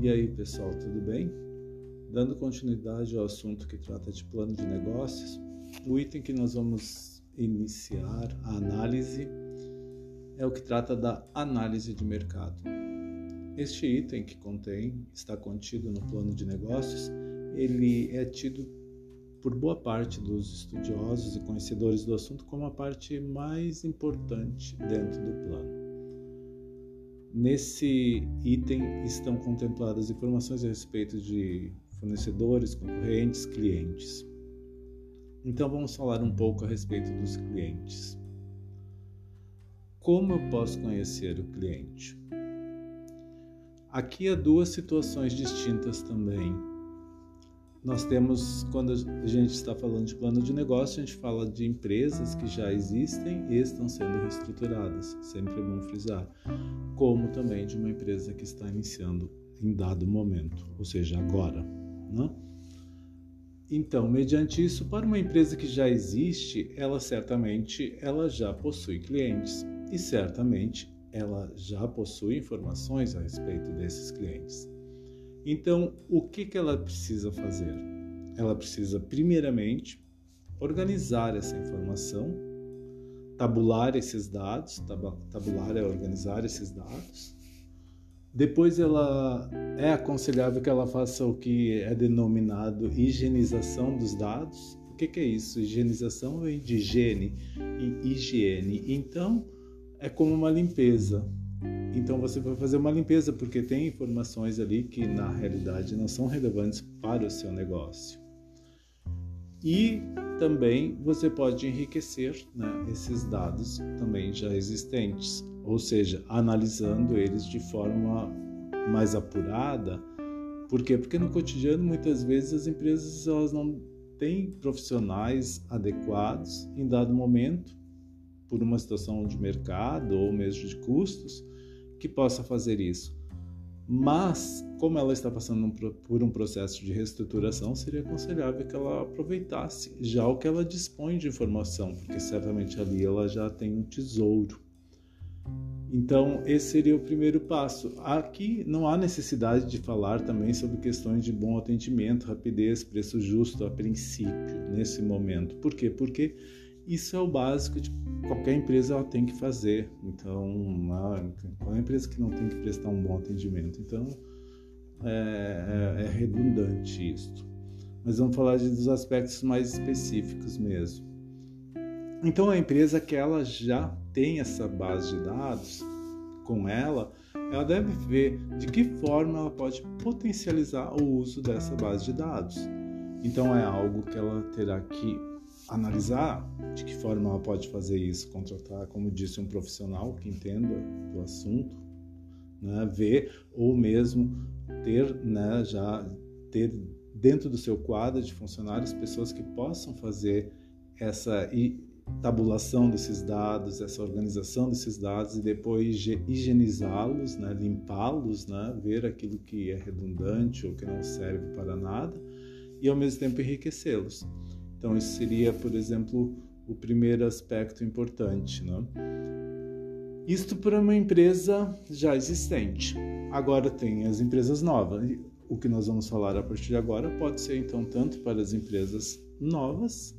E aí, pessoal, tudo bem? Dando continuidade ao assunto que trata de plano de negócios, o item que nós vamos iniciar a análise é o que trata da análise de mercado. Este item que contém, está contido no plano de negócios, ele é tido por boa parte dos estudiosos e conhecedores do assunto como a parte mais importante dentro do plano. Nesse item estão contempladas informações a respeito de fornecedores, concorrentes, clientes. Então vamos falar um pouco a respeito dos clientes. Como eu posso conhecer o cliente? Aqui há duas situações distintas também nós temos, quando a gente está falando de plano de negócio, a gente fala de empresas que já existem e estão sendo reestruturadas, sempre é bom frisar, como também de uma empresa que está iniciando em dado momento, ou seja, agora. Né? Então, mediante isso, para uma empresa que já existe, ela certamente ela já possui clientes e certamente ela já possui informações a respeito desses clientes. Então, o que, que ela precisa fazer? Ela precisa, primeiramente, organizar essa informação, tabular esses dados, tabular é organizar esses dados. Depois, ela é aconselhável que ela faça o que é denominado higienização dos dados. O que, que é isso? Higienização vem de higiene e higiene. Então, é como uma limpeza. Então você vai fazer uma limpeza porque tem informações ali que na realidade não são relevantes para o seu negócio. E também você pode enriquecer né, esses dados também já existentes, ou seja, analisando eles de forma mais apurada. Por quê? Porque no cotidiano muitas vezes as empresas elas não têm profissionais adequados em dado momento por uma situação de mercado ou mesmo de custos que possa fazer isso. Mas, como ela está passando por um processo de reestruturação, seria aconselhável que ela aproveitasse já o que ela dispõe de informação, porque certamente ali ela já tem um tesouro. Então, esse seria o primeiro passo. Aqui não há necessidade de falar também sobre questões de bom atendimento, rapidez, preço justo a princípio, nesse momento. Por quê? Porque isso é o básico de qualquer empresa ela tem que fazer. Então, uma, qual a empresa que não tem que prestar um bom atendimento? Então, é, é, é redundante isso. Mas vamos falar de, dos aspectos mais específicos mesmo. Então, a empresa que ela já tem essa base de dados com ela, ela deve ver de que forma ela pode potencializar o uso dessa base de dados. Então, é algo que ela terá que analisar de que forma ela pode fazer isso, contratar, como disse, um profissional que entenda do assunto, né, ver ou mesmo ter, né, já ter dentro do seu quadro de funcionários pessoas que possam fazer essa tabulação desses dados, essa organização desses dados e depois higienizá-los, né, limpá-los, né, ver aquilo que é redundante ou que não serve para nada e ao mesmo tempo enriquecê-los. Então, esse seria, por exemplo, o primeiro aspecto importante. Né? Isto para uma empresa já existente. Agora tem as empresas novas. O que nós vamos falar a partir de agora pode ser, então, tanto para as empresas novas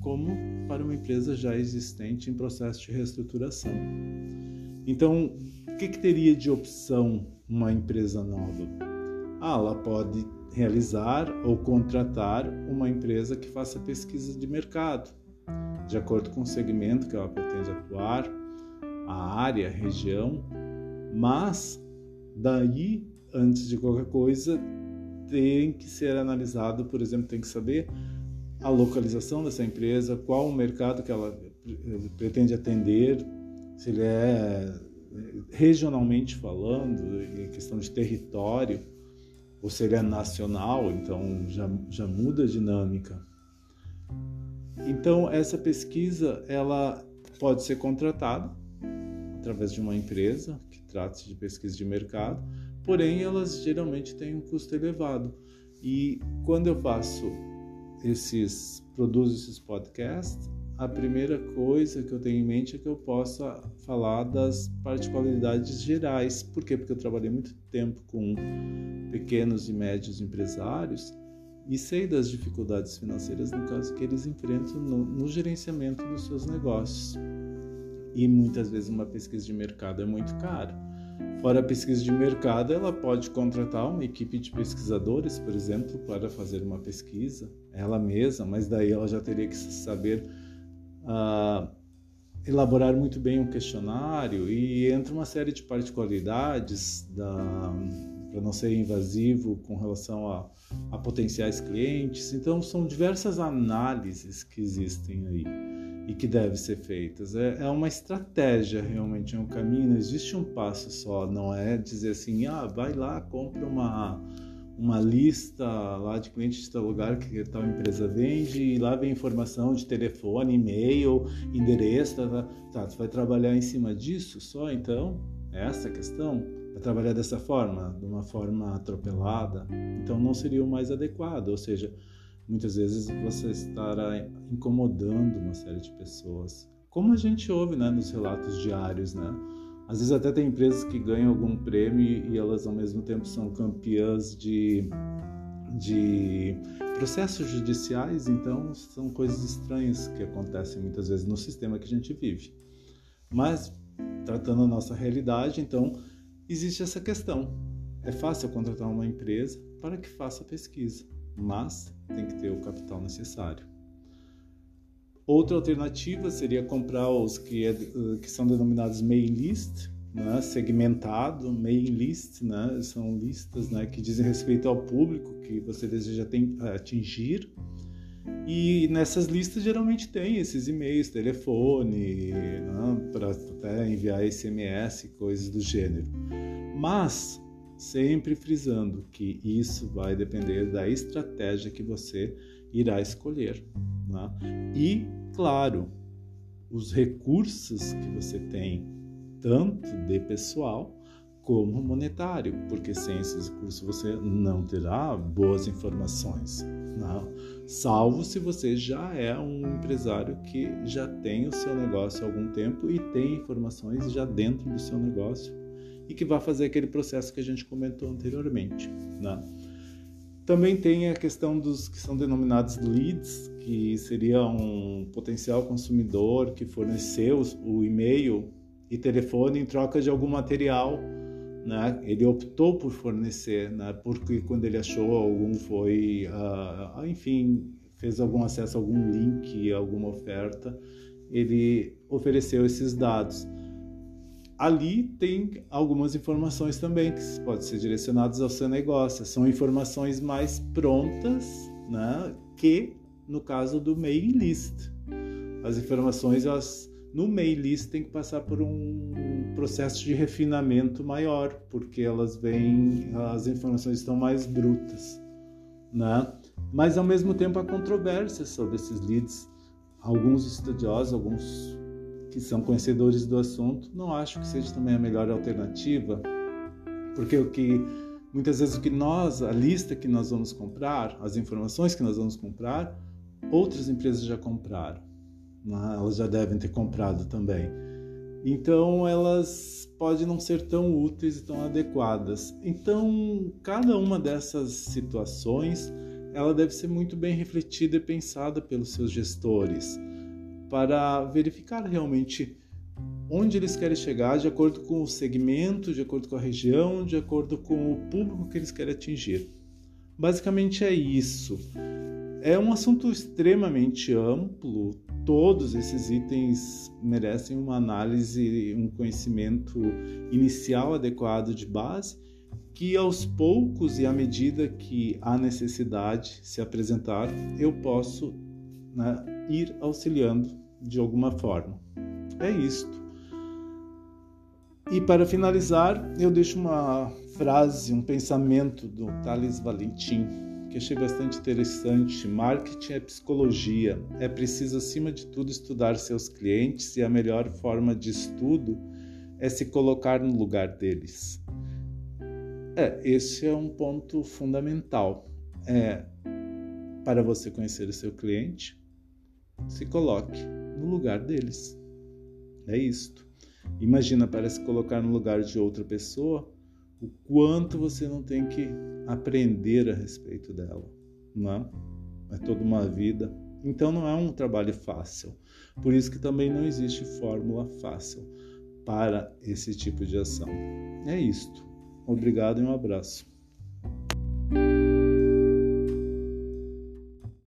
como para uma empresa já existente em processo de reestruturação. Então, o que, que teria de opção uma empresa nova? Ah, ela pode realizar ou contratar uma empresa que faça pesquisa de mercado, de acordo com o segmento que ela pretende atuar, a área, a região, mas daí, antes de qualquer coisa, tem que ser analisado, por exemplo, tem que saber a localização dessa empresa, qual o mercado que ela pretende atender, se ele é regionalmente falando, em questão de território, ou seria nacional, então já, já muda a dinâmica. Então essa pesquisa ela pode ser contratada através de uma empresa que trata de pesquisa de mercado, porém elas geralmente têm um custo elevado. E quando eu faço esses produzo esses podcasts, a primeira coisa que eu tenho em mente é que eu possa falar das particularidades gerais. Por quê? Porque eu trabalhei muito tempo com pequenos e médios empresários e sei das dificuldades financeiras no caso que eles enfrentam no, no gerenciamento dos seus negócios. E muitas vezes uma pesquisa de mercado é muito cara. Fora a pesquisa de mercado, ela pode contratar uma equipe de pesquisadores, por exemplo, para fazer uma pesquisa, ela mesma, mas daí ela já teria que saber uh, elaborar muito bem um questionário e entra uma série de particularidades para não ser invasivo com relação a, a potenciais clientes. Então, são diversas análises que existem aí e que devem ser feitas. É, é, uma estratégia realmente, é um caminho, não existe um passo só, não é dizer assim, ah, vai lá, compra uma, uma lista lá de clientes de tal lugar que tal empresa vende e lá vem informação de telefone, e-mail, endereço, tá, tá, tá, tu vai trabalhar em cima disso só então? É essa questão? Vai trabalhar dessa forma, de uma forma atropelada? Então não seria o mais adequado, ou seja, muitas vezes você estará incomodando uma série de pessoas. Como a gente ouve né, nos relatos diários, né? Às vezes até tem empresas que ganham algum prêmio e elas ao mesmo tempo são campeãs de, de processos judiciais, então são coisas estranhas que acontecem muitas vezes no sistema que a gente vive. Mas, tratando a nossa realidade, então, existe essa questão. É fácil contratar uma empresa para que faça pesquisa mas tem que ter o capital necessário. Outra alternativa seria comprar os que, é, que são denominados mailing list, né, segmentado, mailing list, né, são listas né, que dizem respeito ao público que você deseja atingir. E nessas listas geralmente tem esses e-mails, telefone, né, para até enviar SMS, coisas do gênero. Mas sempre frisando que isso vai depender da estratégia que você irá escolher. Né? E, claro, os recursos que você tem, tanto de pessoal como monetário, porque sem esses recursos você não terá boas informações. Né? Salvo se você já é um empresário que já tem o seu negócio há algum tempo e tem informações já dentro do seu negócio e que vai fazer aquele processo que a gente comentou anteriormente. Né? Também tem a questão dos que são denominados leads, que seria um potencial consumidor que forneceu o e-mail e telefone em troca de algum material, né? Ele optou por fornecer, né? Porque quando ele achou algum foi, uh, enfim, fez algum acesso a algum link, alguma oferta, ele ofereceu esses dados ali tem algumas informações também que podem ser direcionadas ao seu negócio. São informações mais prontas, né? Que no caso do mailing list, as informações elas, no mailing list tem que passar por um processo de refinamento maior, porque elas vêm, as informações estão mais brutas, né? Mas ao mesmo tempo há controvérsia sobre esses leads. Alguns estudiosos, alguns que são conhecedores do assunto, não acho que seja também a melhor alternativa, porque o que muitas vezes o que nós, a lista que nós vamos comprar, as informações que nós vamos comprar, outras empresas já compraram, né? elas já devem ter comprado também. Então elas podem não ser tão úteis e tão adequadas. Então cada uma dessas situações ela deve ser muito bem refletida e pensada pelos seus gestores para verificar realmente onde eles querem chegar de acordo com o segmento, de acordo com a região, de acordo com o público que eles querem atingir. Basicamente é isso. É um assunto extremamente amplo, todos esses itens merecem uma análise, um conhecimento inicial adequado de base, que aos poucos e à medida que a necessidade se apresentar, eu posso né, ir auxiliando de alguma forma. É isto. E para finalizar, eu deixo uma frase, um pensamento do Thales Valentim, que achei bastante interessante. Marketing é psicologia. É preciso, acima de tudo, estudar seus clientes e a melhor forma de estudo é se colocar no lugar deles. É, esse é um ponto fundamental. É, para você conhecer o seu cliente, se coloque no lugar deles. É isto. Imagina para se colocar no lugar de outra pessoa, o quanto você não tem que aprender a respeito dela, não é? É toda uma vida. Então não é um trabalho fácil. Por isso que também não existe fórmula fácil para esse tipo de ação. É isto. Obrigado e um abraço.